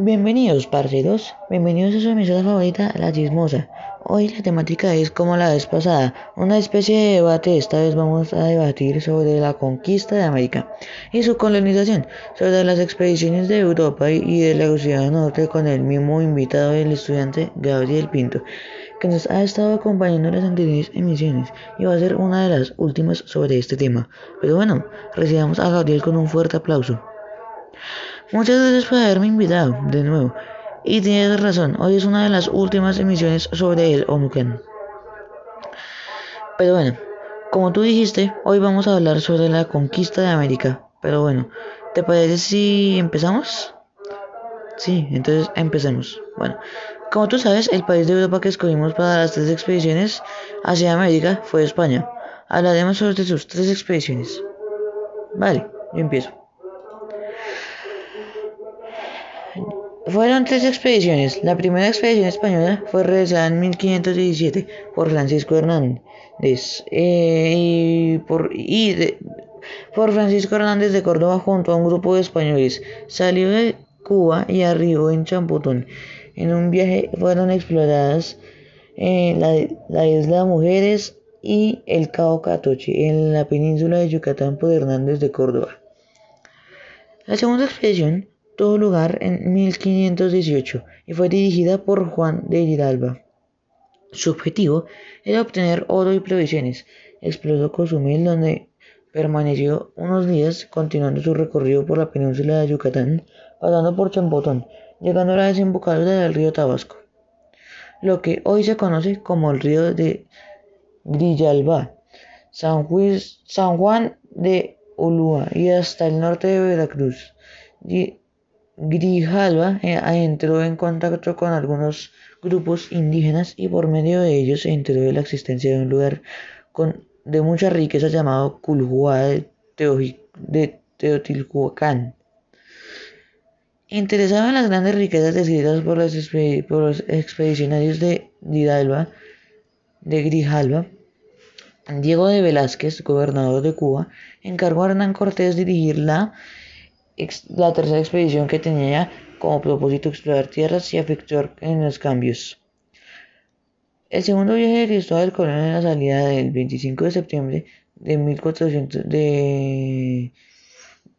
Bienvenidos, parceros. Bienvenidos a su emisora favorita, La Chismosa. Hoy la temática es como la vez pasada, una especie de debate. Esta vez vamos a debatir sobre la conquista de América y su colonización, sobre las expediciones de Europa y de la Oceanía Norte con el mismo invitado, el estudiante Gabriel Pinto, que nos ha estado acompañando en las anteriores emisiones y va a ser una de las últimas sobre este tema. Pero bueno, recibamos a Gabriel con un fuerte aplauso. Muchas gracias por haberme invitado de nuevo. Y tienes razón, hoy es una de las últimas emisiones sobre el Onuken. Pero bueno, como tú dijiste, hoy vamos a hablar sobre la conquista de América. Pero bueno, ¿te parece si empezamos? Sí, entonces empecemos. Bueno, como tú sabes, el país de Europa que escogimos para las tres expediciones hacia América fue España. Hablaremos sobre sus tres expediciones. Vale, yo empiezo. Fueron tres expediciones. La primera expedición española fue realizada en 1517 por Francisco Hernández eh, y, por, por Francisco Hernández de Córdoba junto a un grupo de españoles. Salió de Cuba y arribó en Champotón. En un viaje fueron exploradas eh, la, la isla Mujeres y el Cabo Catoche en la península de Yucatán por Hernández de Córdoba. La segunda expedición tuvo lugar en 1518 y fue dirigida por Juan de Hidalgo. Su objetivo era obtener oro y provisiones. Exploró Cozumel donde permaneció unos días continuando su recorrido por la península de Yucatán, pasando por Champotón, llegando a la desembocadura del río Tabasco, lo que hoy se conoce como el río de Grillalba, San, San Juan de Ulúa y hasta el norte de Veracruz. Grijalva eh, entró en contacto con algunos grupos indígenas y por medio de ellos se enteró de la existencia de un lugar de mucha riqueza llamado Culhuá de, Teotihuacán. Interesado en las grandes riquezas descritas por los, expedicionarios de Didalba, de Grijalva, Diego de Velázquez, gobernador de Cuba, encargó a Hernán Cortés dirigir la la tercera expedición que tenía como propósito explorar tierras y efectuar en los cambios. El segundo viaje de Cristóbal Colón en la salida del 25 de septiembre de, 1400, de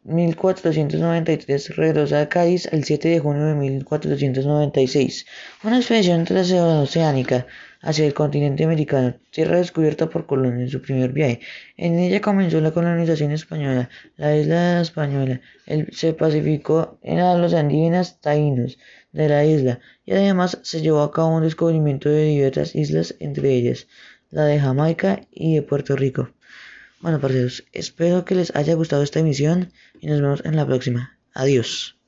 1493 regresó a Cádiz el 7 de junio de 1496. Una expedición transoceánica hacia el continente americano, tierra descubierta por Colón en su primer viaje. En ella comenzó la colonización española. La isla española se pacificó a los indígenas taínos de la isla y además se llevó a cabo un descubrimiento de diversas islas, entre ellas la de Jamaica y de Puerto Rico. Bueno, parceros, espero que les haya gustado esta emisión y nos vemos en la próxima. Adiós.